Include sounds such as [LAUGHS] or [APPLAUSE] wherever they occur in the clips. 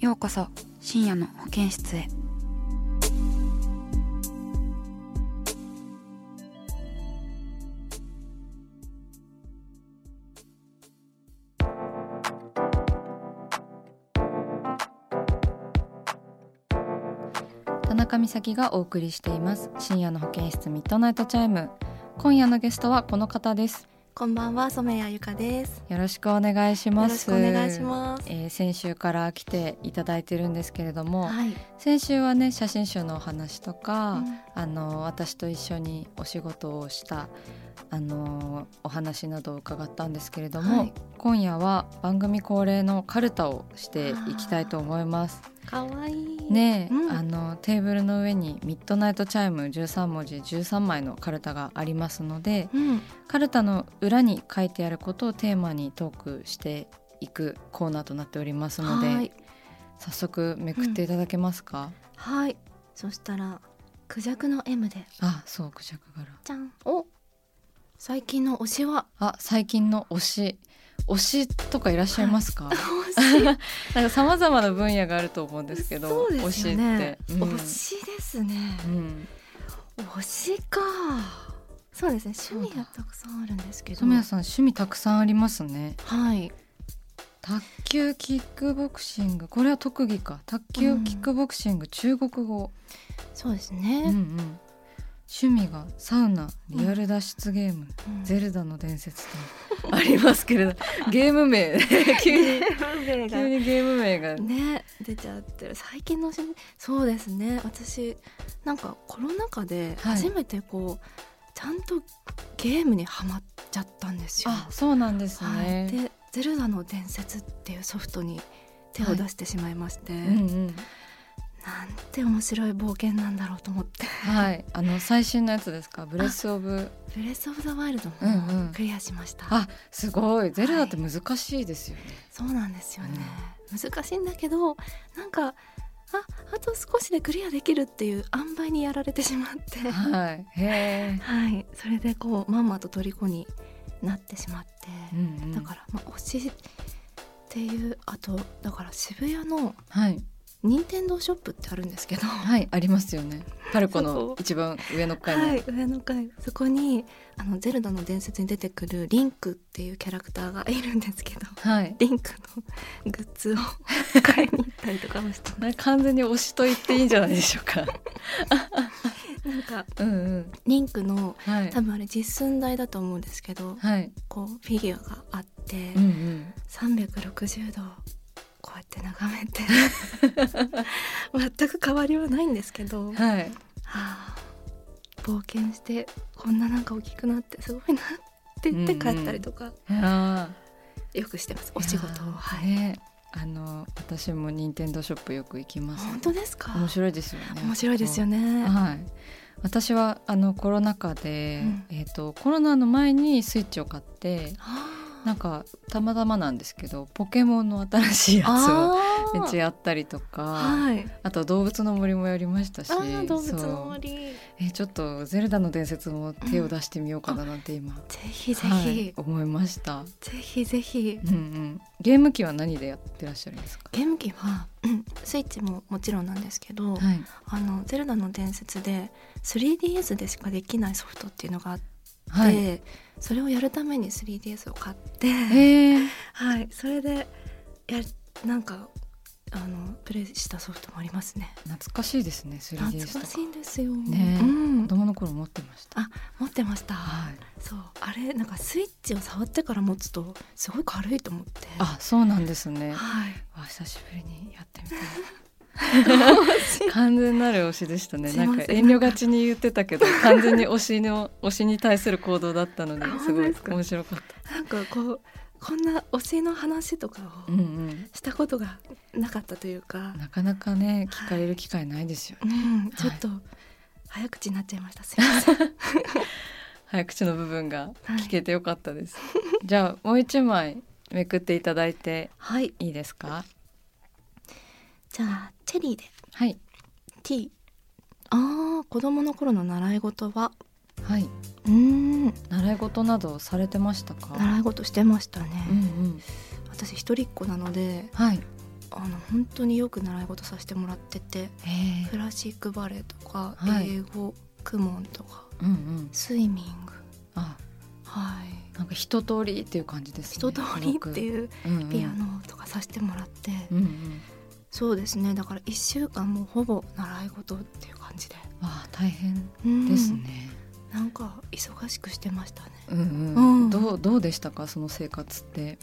ようこそ深夜の保健室へ。たなかみさきがお送りしています。深夜の保健室 MIDNIGHT CHIME。今夜のゲストはこの方です。こんばんは染谷有香です。よろしくお願いしますよろしくお願いしますえー先週から来ていただいてるんですけれども、はい。先週はね写真集のお話とか、うんあの私と一緒にお仕事をしたあのお話などを伺ったんですけれども、はい今夜は番組恒例のカルタをしていきたいと思います。可愛いい。ねえ、うんあのテーブルの上に MIDNIGHT CHIME 13文字13枚のカルタがありますのでうん。カルタの裏に書いてあることをテーマにトークしていくコーナーとなっておりますので、はい。早速めくっていただけますか、はい。そしたらクジャクの M であそうクジャク柄じゃん。お。最近の推しは？あ最近の推し推しとかいらっしゃいますか、推し。[LAUGHS] なんか様々な分野があると思うんですけどね。推しって、うん推しですね。うん、推しか。そうですね。趣味がたくさんあるんですけど。染谷さん趣味たくさんありますねはい。卓球キックボクシングこれは特技か卓球キックボクシング、中国語、そうですうんうね。ん、趣味がサウナリアル脱出ゲーム、うん。ゼルダの伝説と [LAUGHS] ありますけれど [LAUGHS] ゲーム名。[LAUGHS] 急にゲ急にゲーム名が、ね出ちゃってる。最近の趣味そうですね。私なんかコロナ禍ではい。初めてこう、ちゃんとゲームにはまっちゃったんですよ。あそうなんですはい、ね、で「ゼルダの伝説」っていうソフトに手を出してしまいまして、うんうんなんて面白い冒険なんだろうと思って。はい。あの最新のやつですか？ブレスオブ「ブレス・オブ・ザ・ワイルド」うんうん。もクリアしました、あすごい。ゼルダって難しいですよね、そうなんですよね、難しいんだけどなんかああと少しでクリアできるっていう塩梅にやられてしまって。はい。へえ、はい、それでこうまんまと虜になってしまって、うんうん、だから、まあ、推しっていうあとだから渋谷のはい任天堂ショップってあるんですけど、はいありますよね。パルコそのこ一番上の階に、はい、上の階。そこにあの「ゼルダの伝説」に出てくるリンクっていうキャラクターがいるんですけど。はい。リンクのグッズを [LAUGHS] 買いに行ったりとかもして完全に推しと言っていいんじゃないでしょうか。なんかうんうん。リンクのはい。多分あれ実寸大だと思うんですけど。はい。こうフィギュアがあって、うんうん。360度こうやって眺めて。[LAUGHS] 全く変わりはないんですけど、ははいあ、冒険してこんななんか大きくなってすごいなって言って帰ったりとか、あよくしてます。お仕事を。はい、ねあの私も任天堂ショップよく行きます、本当ですか？面白いですよね面白いですよね。はい。私はあのコロナ禍で、うん。えっ、とコロナの前にスイッチを買ってはあなんかたまたまなんですけどポケモンの新しいやつをめっちゃやったりとかはい。あと動物の森もやりましたし動物の森。えちょっとゼルダの伝説も手を出してみようかななんて今、ぜひぜはいひ、思いました、ぜひぜひ。うんうん、ゲーム機は何でやってらっしゃるんですか？ゲーム機は、うんスイッチももちろんなんですけど、はい。あの「ゼルダの伝説」で 3DS でしかできないソフトっていうのがあって、はい。それをやるために 3DS を買って、え。ー、はい、それでやなんかあのプレイしたソフトもありますね。懐かしいですね 3DS 懐かしいんですよ。ねえ。うん。子、供の頃持ってました。あ持ってました、はい。そう。あれなんかスイッチを触ってから持つとすごい軽いと思って。あそうなんですね。はい。わ久しぶりにやってみたい [LAUGHS] 完全なる推しでしたね。なんか遠慮がちに言ってたけど完全に推しの推しに対する行動だったのであすごい面白かっなんかこうこんな推しの話とかをた、うんうん、したことがなかったというか、なかなかね聞かれる機会ないですよね、うん、ちょっと早口になっちゃいました。すいません。[LAUGHS] 早口の部分が聞けてよかったです、じゃあもう一枚めくっていただいてはい、いいですか？じゃあチェリーではい T。ああ、子供の頃の習い事は、はい、うーん、習い事などされてましたか？習い事してましたね。うんうん、私一人っ子なので、はい。あの本当によく習い事させてもらってて、ク。ラシックバレエとか、はい英語、公文とか、うんうん。スイミング、あ、はい、なんか一通りっていう感じですね。一通りっていうピア。ノとかさせてもらって、うんうん。そうですね。だから一週間もうほぼ習い事っていう感じで。あ、大変うんですね。なんか忙しくしてましたね。うんうん。うんどうどうでしたか？その生活って。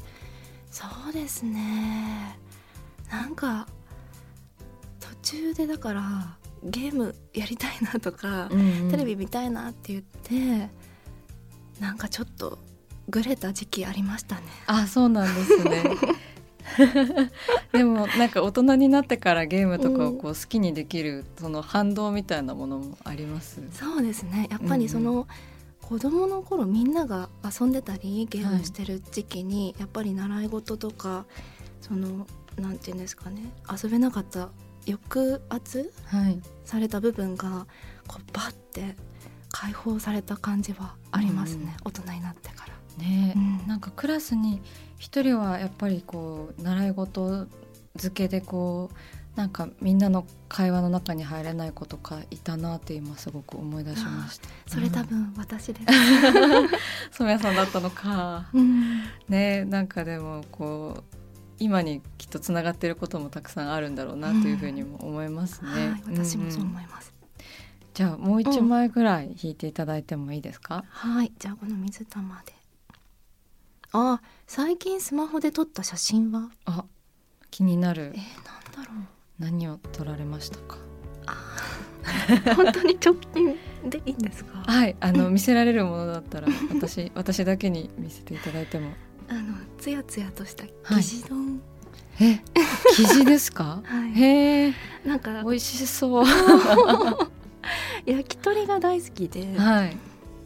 そうですね。なんか途中でだからゲームやりたいなとか、うんうんテレビ見たいなって言ってなんかちょっとグレた時期ありましたね。あ、そうなんですね。[LAUGHS] [LAUGHS] でもなんか大人になってからゲームとかをこう好きにできるその反動みたいなものもあります？そうですね。やっぱりその、子供の頃みんなが遊んでたりゲームしてる時期に、やっぱり習い事とかそのなんていうんですかね遊べなかった抑圧はい。された部分がこうバッて解放された感じはありますね、大人になってから。ね、うんなんかクラスに一人はやっぱりこう習い事付けでこうなんかみんなの会話の中に入れない子とかいたなって今すごく思い出しました。それ多分私です。[LAUGHS] 染谷さんだったのか。うんねなんかでもこう今にきっとつながってることもたくさんあるんだろうなというふうにも思いますね。はい、私もそううんうん思います。じゃあもう一枚ぐらい引いていただいてもいいですか？はい、じゃあこの水玉で。あ、最近スマホで撮った写真は、あ気になるえー、なんだろう。何を撮られましたか？[LAUGHS] 本当に直近でいいんですか？はい、あの見せられるものだったら私 [LAUGHS] 私だけに見せていただいても。あのつやつやとしたはい生地丼。え、生地ですか？[LAUGHS] はい。へえ、なんか美味しそう。焼き鳥が大好きで、はい。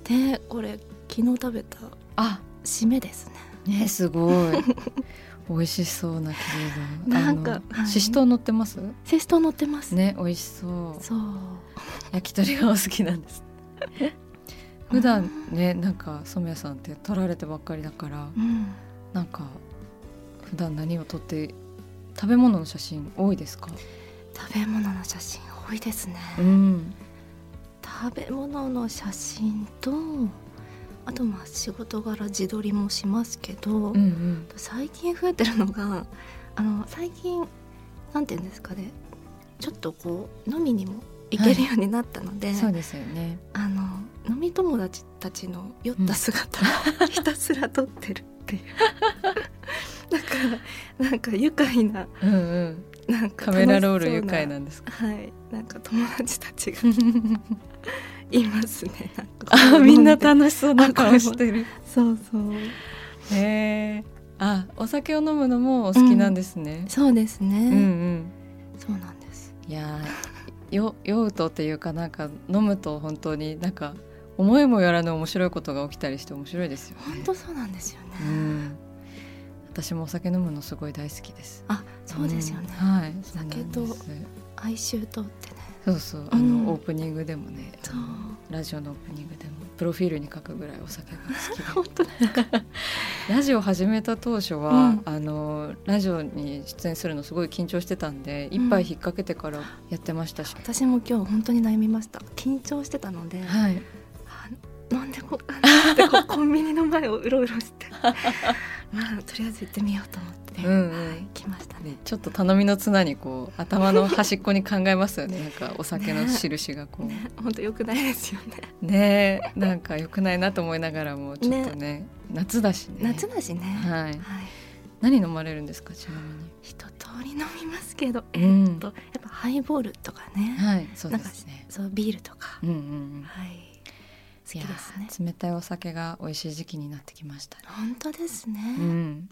でこれ昨日食べたあ、締めですね。ねすごい。[LAUGHS] 美味しそうな生地丼。なんかあのはいししとう乗ってます？セスト乗ってます。ね、美味しそう。そう。焼き鳥がお好きなんです。[LAUGHS] 普段ね、なんか染谷さんって撮られてばっかりだから、うん。なんか普段何を撮って食べ物の写真多いですか？食べ物の写真多いですね。うん。食べ物の写真とあとまあ仕事柄自撮りもしますけど、うんうん。最近増えてるのが [LAUGHS] あの最近なんていうんですかねちょっとこう飲みにも行けるようになったので、そうですよね。あの飲み友達たちの酔った姿を [LAUGHS] ひたすら撮ってるっていう [LAUGHS] なんかなんか愉快なうんうん。なんかカメラロール愉快なんですか？はいなんか友達たちがいますねあ、みんなた楽しそうな顔してる。そうそうへえ。あ、お酒を飲むのもお好きなんですね。そうですね、うんうん。そうなんですいや酔うとっていうかなんか飲むと本当になんか思いもよらぬ面白いことが起きたりして面白いですよね。本当そうなんですよね、うん。私もお酒飲むのすごい大好きです。あそうですよね、うんはい。酒と哀愁とってね。そうそう。あの、うんオープニングでもねそう。ラジオのオープニングでもプロフィールに書くぐらいお酒が好きで。[LAUGHS] ラジオ始めた当初は、うん。あのラジオに出演するのすごい緊張してたんで、一杯引っ掛けてからやってましたし、私も今日本当に悩みました。緊張してたので、はい、あなんでこうなんコンビニの前をうろうろして。[LAUGHS] まあとりあえず行ってみようと思って。ね、うんうん。はい、来ましたねねちょっと頼みの綱にこう頭の端っこに考えますよね。なんかお酒の印がこう。ね。本当良くないですよね。ね。えなんか良くないなと思いながらもちょっとね。夏だしね。夏だしね。はい。はい。何飲まれるんですかちなみ一通り飲みますけど、うん。えっとやっぱハイボールとかね、にはいそうですね。そうビールとか、うんうんうん。はい。好きですね。ー冷たいお酒が美味しい時期になってきましたね。本当ですね、うん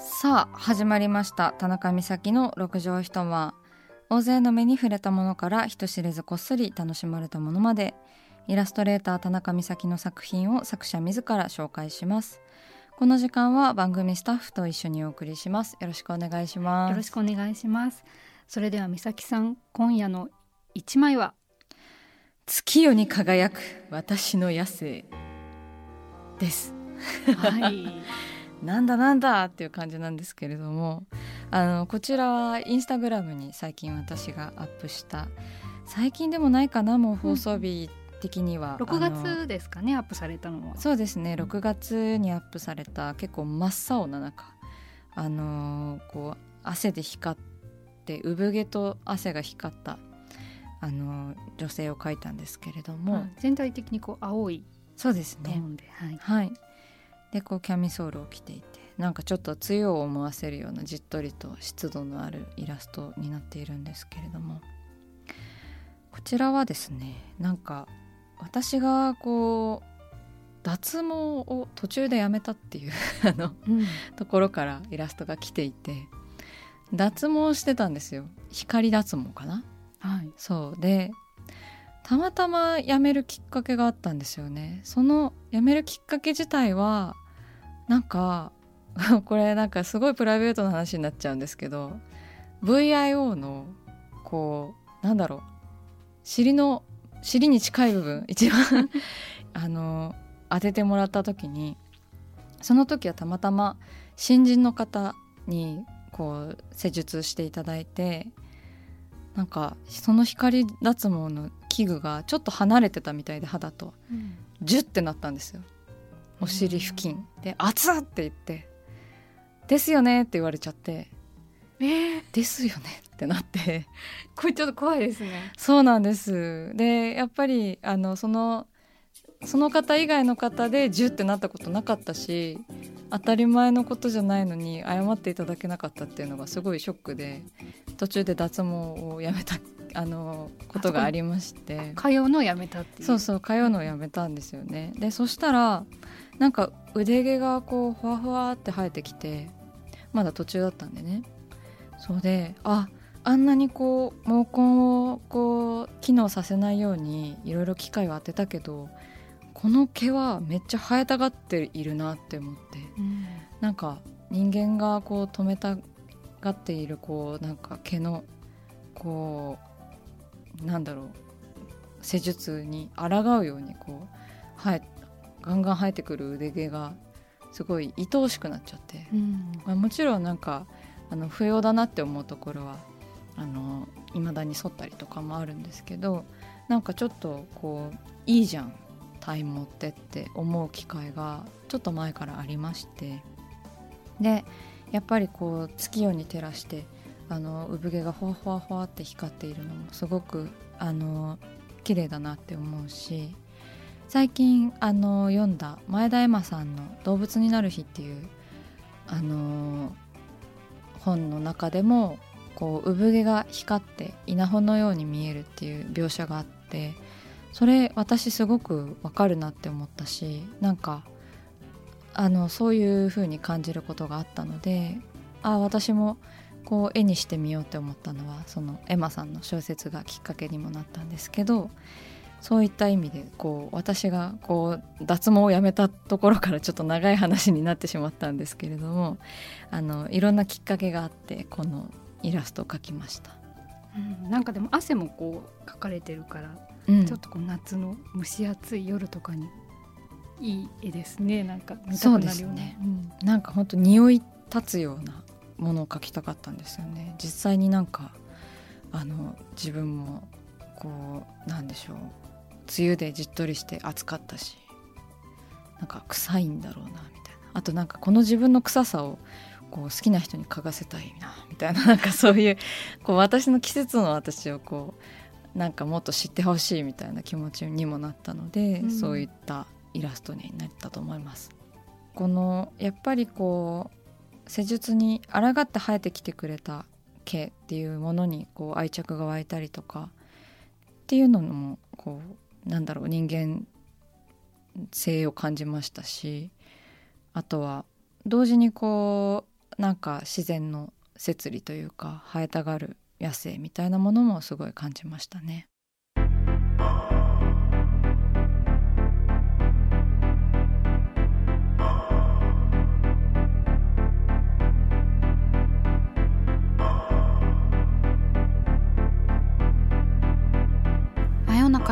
さあ始まりました田中美咲の六畳一間大勢の目に触れたものから人知れずこっそり楽しまれたものまでイラストレーター田中美咲の作品を作者自ら紹介しますこの時間は番組スタッフと一緒にお送りしますよろしくお願いしますよろしくお願いします。それでは美咲さん、今夜の一枚は？月夜に輝く私の野生ですはい。なんだなんだっていう感じなんですけれどもあのこちらはインスタグラムに最近私がアップした最近でもないかなもう放送日的には、六あの月ですかね、アップされたのは。そうですね6月にアップされた結構真っ青な中あのーこう汗で光って産毛と汗が光ったあのー女性を描いたんですけれども、はい全体的にこう青い。そうですね。はい。はいでこうキャミソールを着ていてなんかちょっと梅雨を思わせるようなじっとりと湿度のあるイラストになっているんですけれどもこちらはですねなんか私がこう脱毛を途中でやめたっていう [LAUGHS] あのうん。ところからイラストが来ていて脱毛してたんですよ光脱毛かな？はい。そうでたまたま辞めるきっかけがあったんですよね。その辞めるきっかけ自体はなんか [LAUGHS] これなんかすごいプライベートな話になっちゃうんですけど VIO のこうなんだろう尻の尻に近い部分 [LAUGHS] 一番あの当ててもらった時にその時はたまたま新人の方にこう施術していただいてなんかその光脱毛の器具がちょっと離れてたみたいで肌と。ジュッてなったんですよ。お尻付近。で「熱っ!」って言って「ですよね」って言われちゃって。えー、「ですよね」ってなって。これちょっと怖いですね。そうなんです。でやっぱりあのそのその方以外の方でジュッてなったことなかったし当たり前のことじゃないのに謝っていただけなかったっていうのがすごいショックで途中で脱毛をやめたあのことがありまして通うのをやめたっていう。そうそう通うのをやめたんですよねでそしたらなんか腕毛がこうふわふわって生えてきてまだ途中だったんでねそうでああんなにこう毛根をこう機能させないようにいろいろ機械を当てたけどこの毛はめっちゃ生えたがっているなって思ってうん。なんか人間がこう止めたがっているこうなんか毛のこうなんだろう施術に抗うようにこう生えガンガン生えてくる腕毛がすごい愛おしくなっちゃって、うん。まあ、もちろんなんかあの不要だなって思うところはあの未だに剃ったりとかもあるんですけどなんかちょっとこういいじゃん体毛ってって思う機会がちょっと前からありましてでやっぱりこう月夜に照らしてあの産毛がほわほわほわって光っているのもすごくあの綺麗だなって思うし最近あの読んだ前田エマさんの「動物になる日」っていうあの本の中でもこう産毛が光って稲穂のように見えるっていう描写があってそれ私すごくわかるなって思ったしなんかあのそういう風に感じることがあったのであ私もこう絵にしてみようって思ったのはそのエマさんの小説がきっかけにもなったんですけどそういった意味でこう私がこう脱毛をやめたところからちょっと長い話になってしまったんですけれどもあのいろんなきっかけがあってこのイラストを描きました。うんなんかでも汗もこう描かれてるから、うんちょっとこう夏の蒸し暑い夜とかにいい絵ですね。なんか見たそうでくなるような。すねうんなんか本当匂い立つようなものを描きたかったんですよね。実際になんかあの自分もこうなんでしょう。梅雨でじっとりして暑かったしなんか臭いんだろうなみたいな。あとなんかこの自分の臭さをこう好きな人に嗅がせたいなみたいな。なんかそういうこう私の季節の私をこうなんかもっと知ってほしいみたいな気持ちにもなったので、うん、そういったイラストになったと思います。このやっぱりこう施術に抗って生えてきてくれた毛っていうものにこう愛着が湧いたりとかっていうのもこうなんだろう人間性を感じましたしあとは同時にこうなんか自然の摂理というか生えたがる野生みたいなものもすごい感じましたね。